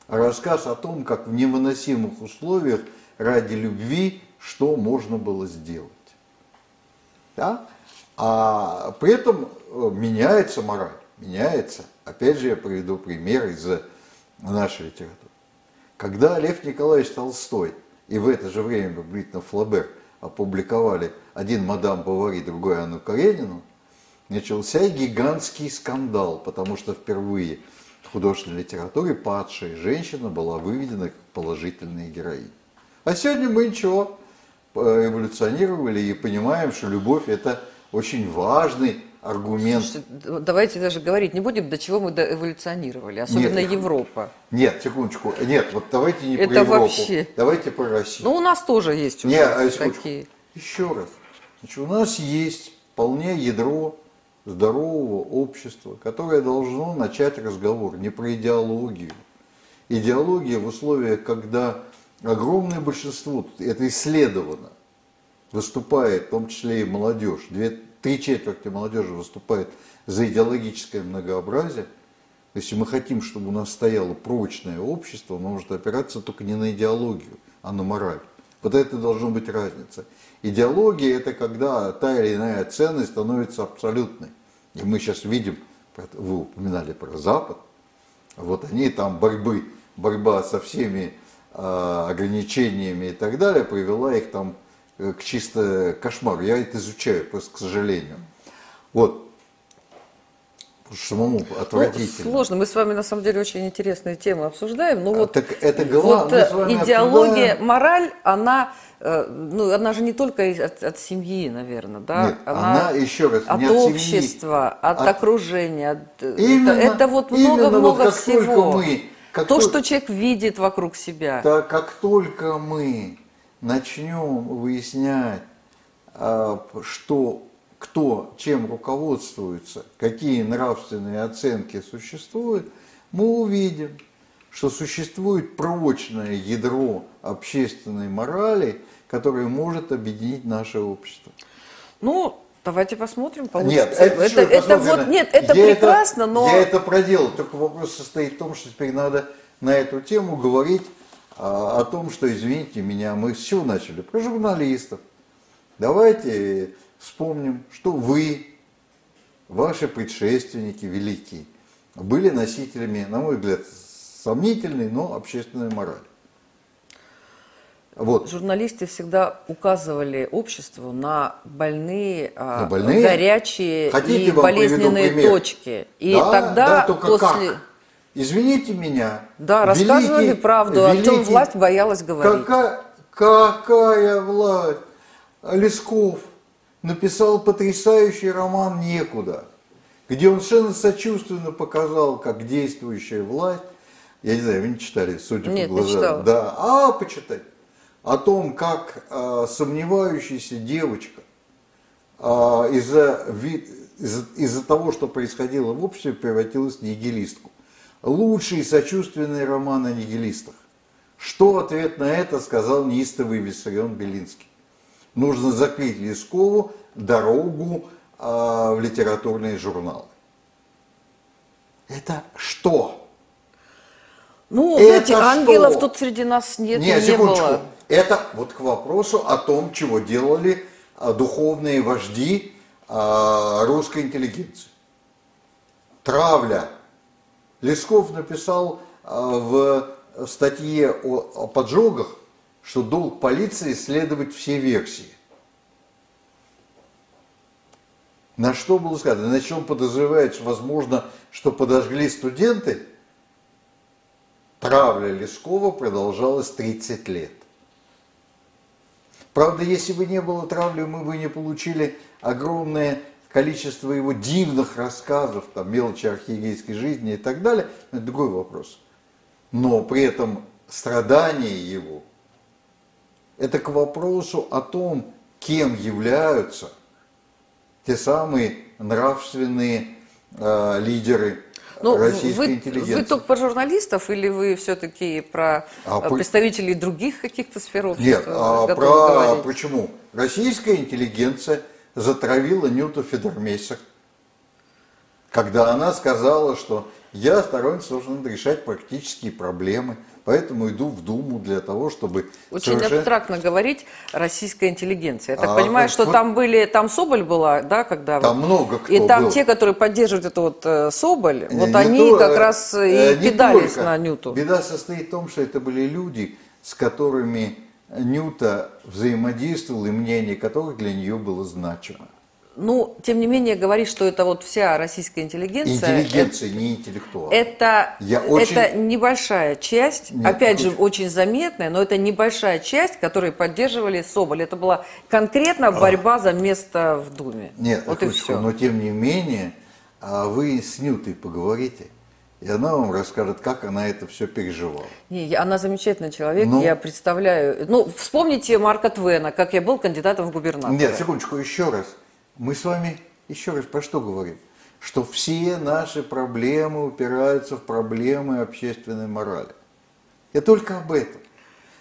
рассказ о том, как в невыносимых условиях ради любви, что можно было сделать. Да? А при этом э, меняется мораль, меняется. Опять же, я приведу пример из нашей литературы. Когда Лев Николаевич Толстой и в это же время приблизительно Флабер опубликовали один «Мадам Бавари», другой «Анну Каренину», начался гигантский скандал, потому что впервые в художественной литературе падшая женщина была выведена как положительная героиня. А сегодня мы ничего, эволюционировали и понимаем, что любовь это очень важный аргумент. Слушайте, давайте даже говорить не будем, до чего мы эволюционировали, особенно нет, Европа. Нет, секундочку, нет, вот давайте не это про Европу, вообще... давайте про Россию. Ну, у нас тоже есть уже нет, а такие. Еще раз, значит, у нас есть вполне ядро здорового общества, которое должно начать разговор не про идеологию. Идеология в условиях, когда огромное большинство, это исследовано, выступает, в том числе и молодежь, две, три четверти молодежи выступает за идеологическое многообразие, если мы хотим, чтобы у нас стояло прочное общество, оно может опираться только не на идеологию, а на мораль. Вот это должна быть разница. Идеология – это когда та или иная ценность становится абсолютной. И мы сейчас видим, вы упоминали про Запад, вот они там борьбы, борьба со всеми ограничениями и так далее, привела их там э, к чисто кошмару. Я это изучаю, просто к сожалению. Вот. Самому ну, отвратительно. Ну, сложно. Мы с вами на самом деле очень интересные темы обсуждаем. Но а, вот, так это главное. Вот, э, идеология, обсуждаем... мораль, она ну, она же не только от, от семьи, наверное, да? Нет, она, она еще раз от не общества, от, от окружения. От, именно, это, это вот много-много вот всего. Мы как То, что человек видит вокруг себя. Так как только мы начнем выяснять, а, что кто чем руководствуется, какие нравственные оценки существуют, мы увидим, что существует прочное ядро общественной морали, которое может объединить наше общество. Ну, давайте посмотрим. Получится. Нет, это, это, это вот нет, это я прекрасно, это, но я это проделал. Только вопрос состоит в том, что теперь надо на эту тему говорить а, о том, что, извините меня, мы с чего начали? Про журналистов. Давайте вспомним, что вы, ваши предшественники великие, были носителями, на мой взгляд, сомнительной, но общественной морали. Вот. Журналисты всегда указывали обществу на больные, на больные? горячие Хотите, и болезненные точки. И да, тогда да, после... Как? Извините меня. Да, рассказывали великий, правду, великий... о чем власть боялась говорить. Какая, какая власть? Лесков написал потрясающий роман «Некуда», где он совершенно сочувственно показал, как действующая власть, я не знаю, вы не читали, судя Нет, по глазам. Не читал. Да, а почитать. О том, как э, сомневающаяся девочка э, из-за из из того, что происходило в обществе, превратилась в нигилистку. Лучший сочувственный роман о нигилистах. Что ответ на это сказал неистовый Виссарион Белинский? нужно закрыть Лескову дорогу э, в литературные журналы. Это что? Ну, это знаете, что? ангелов тут среди нас нет, нет не было. Это вот к вопросу о том, чего делали а, духовные вожди а, русской интеллигенции. Травля. Лесков написал в статье о, о поджогах что долг полиции исследовать все версии. На что было сказано? На чем подозревается, возможно, что подожгли студенты? Травля Лескова продолжалась 30 лет. Правда, если бы не было травли, мы бы не получили огромное количество его дивных рассказов, там, мелочи архиерейской жизни и так далее. Это другой вопрос. Но при этом страдания его – это к вопросу о том, кем являются те самые нравственные э, лидеры ну, российской вы, интеллигенции. Вы только про журналистов или вы все-таки про а э, представителей других каких-то сфер общества? Нет, а про... Говорить? почему? Российская интеллигенция затравила Нюту Федермейсер, когда она сказала, что я сторонница должен решать практические проблемы – Поэтому иду в Думу для того, чтобы... Очень совершенно... абстрактно говорить российская интеллигенция. Я так а, понимаю, что там были, там Соболь была, да, когда... Там вот, много кто И там был. те, которые поддерживают эту вот э, Соболь, не, вот не они то, как раз э, и кидались на Нюту. Беда состоит в том, что это были люди, с которыми Нюта взаимодействовал, и мнение которых для нее было значимо. Ну, тем не менее, говорить, что это вот вся российская интеллигенция... Интеллигенция, это, не интеллектуал. Это, Я очень... это небольшая часть, Нет, опять же, очень заметная, но это небольшая часть, которые поддерживали Соболь. Это была конкретно борьба за место в Думе. Нет, вот и все. но тем не менее, а вы с Нютой поговорите. И она вам расскажет, как она это все переживала. Не, она замечательный человек, ну, я представляю. Ну, вспомните Марка Твена, как я был кандидатом в губернатора. Нет, секундочку, еще раз. Мы с вами еще раз про что говорим? Что все наши проблемы упираются в проблемы общественной морали. Я только об этом.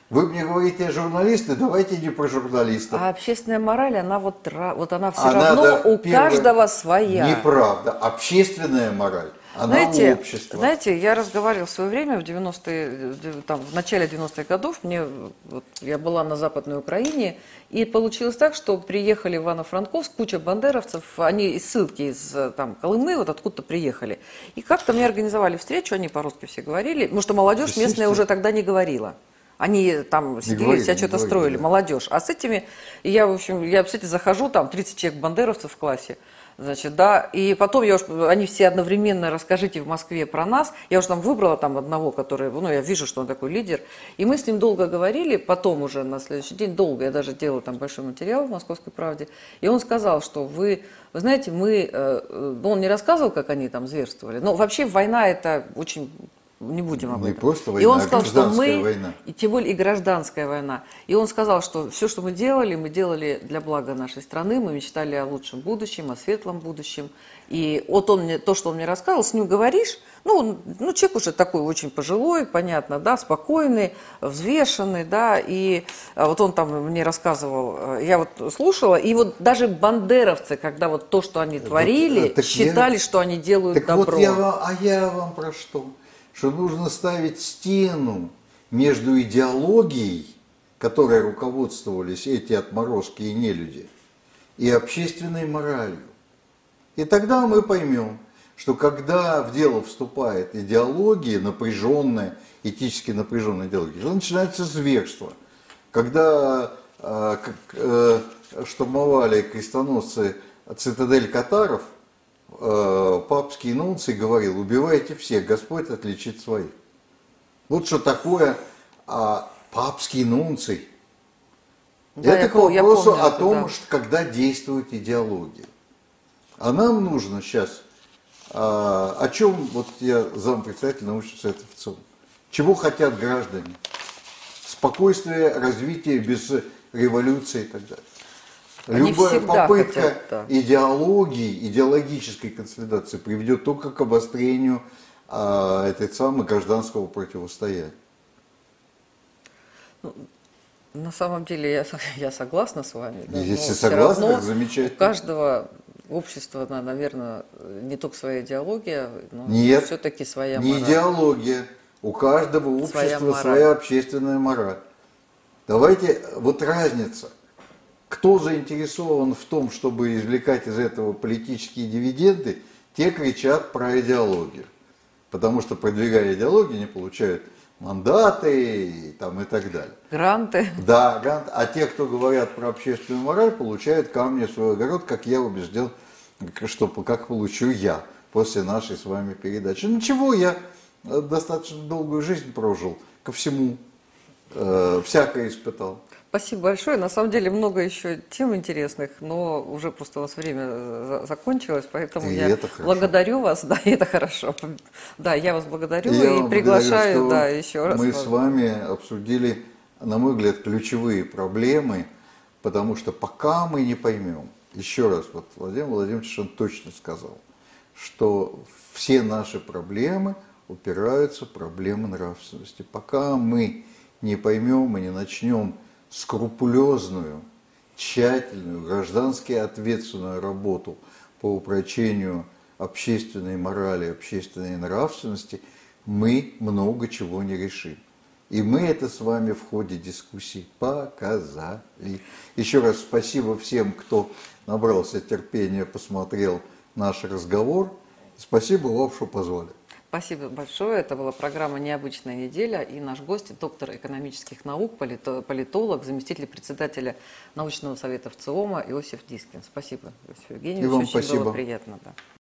Вы мне говорите журналисты, давайте не про журналистов. А общественная мораль, она вот, вот она все она равно да, у первое, каждого своя. Неправда. Общественная мораль она знаете, общества. Знаете, я разговаривала в свое время, в 90-е, там, в начале 90-х годов, мне, вот, я была на Западной Украине, и получилось так, что приехали в Ивано-Франковск куча бандеровцев, они из ссылки из там, Колымы, вот откуда-то приехали. И как-то мне организовали встречу, они по-русски все говорили, потому что молодежь местная уже тогда не говорила. Они там сидели, говорили, себя что-то строили, да. молодежь. А с этими, я, в общем, я, кстати, захожу, там 30 человек бандеровцев в классе, Значит, да, и потом я уж, они все одновременно расскажите в Москве про нас. Я уже там выбрала там одного, который, ну, я вижу, что он такой лидер. И мы с ним долго говорили, потом уже на следующий день, долго, я даже делала там большой материал в «Московской правде». И он сказал, что вы, вы знаете, мы, э, ну, он не рассказывал, как они там зверствовали, но вообще война это очень не будем об Не этом. просто и война, он а сказал, что мы, война. и тем более и гражданская война. И он сказал, что все, что мы делали, мы делали для блага нашей страны, мы мечтали о лучшем будущем, о светлом будущем. И вот он мне, то, что он мне рассказывал, с ним говоришь, ну, он- ну, человек уже такой очень пожилой, понятно, да, спокойный, взвешенный, да, и а, вот он там мне рассказывал, э, я вот слушала, и вот даже бандеровцы, когда вот то, что они творили, э, так я- считали, что они делают Так добро. вот я а я вам про что? Что нужно ставить стену между идеологией, которой руководствовались эти отморозки и нелюди, и общественной моралью. И тогда мы поймем, что когда в дело вступает идеология, напряженная, этически напряженная идеология, то начинается зверство. Когда э, как, э, штурмовали крестоносцы цитадель катаров, папский нунций говорил, убивайте всех, Господь отличит своих. Вот что такое а, папский нунций. Да, Это я к я вопросу помню о том, да. что когда действует идеология. А нам нужно сейчас, а, о чем вот я зампредседатель научного совета в целом, чего хотят граждане? Спокойствие, развитие без революции и так далее. Они Любая попытка хотят, да. идеологии, идеологической консолидации приведет только к обострению а, этой самой гражданского противостояния. На самом деле я, [LAUGHS] я согласна с вами. да, Если согласны, равно замечательно. У каждого общества, на- наверное, не только своя идеология, но Нет, все-таки своя не мораль. идеология. У каждого Своя общества мораль. своя общественная мораль. Давайте, вот разница. Кто заинтересован в том, чтобы извлекать из этого политические дивиденды, те кричат про идеологию. Потому что, продвигая идеологию, они получают мандаты и, там, и так далее. Гранты. Да, грант. а те, кто говорят про общественную мораль, получают камни в свой огород, как я убежден, что как получу я после нашей с вами передачи. Ничего, я э, достаточно долгую жизнь прожил, ко всему э, всякое испытал. Спасибо большое. На самом деле много еще тем интересных, но уже просто у нас время э, за- закончилось, поэтому И я благодарю вас. [LAUGHS] Да, это хорошо. Да, я вас благодарю И и, приглашаю, да, еще раз. Мы с вами обсудили, на мой взгляд, ключевые проблемы, потому что пока мы не поймем, еще раз, вот Владимир Владимирович совершенно точно сказал, что все наши проблемы упираются в проблемы нравственности. Пока мы не поймем и не начнем скрупулезную, тщательную, граждански ответственную работу по упрочению общественной морали, общественной нравственности, мы много чего не решим. И мы это с вами в ходе дискуссий показали. Еще раз спасибо всем, кто набрался терпения, посмотрел наш разговор. Спасибо вам, что позвали. Спасибо большое. Это была программа «Необычная неделя». И наш гость – доктор экономических наук, полито- политолог, заместитель председателя научного совета ВЦИОМа Иосиф Дискин. Спасибо, Иосиф Евгеньевич. И вам Очень спасибо. было приятно. Да.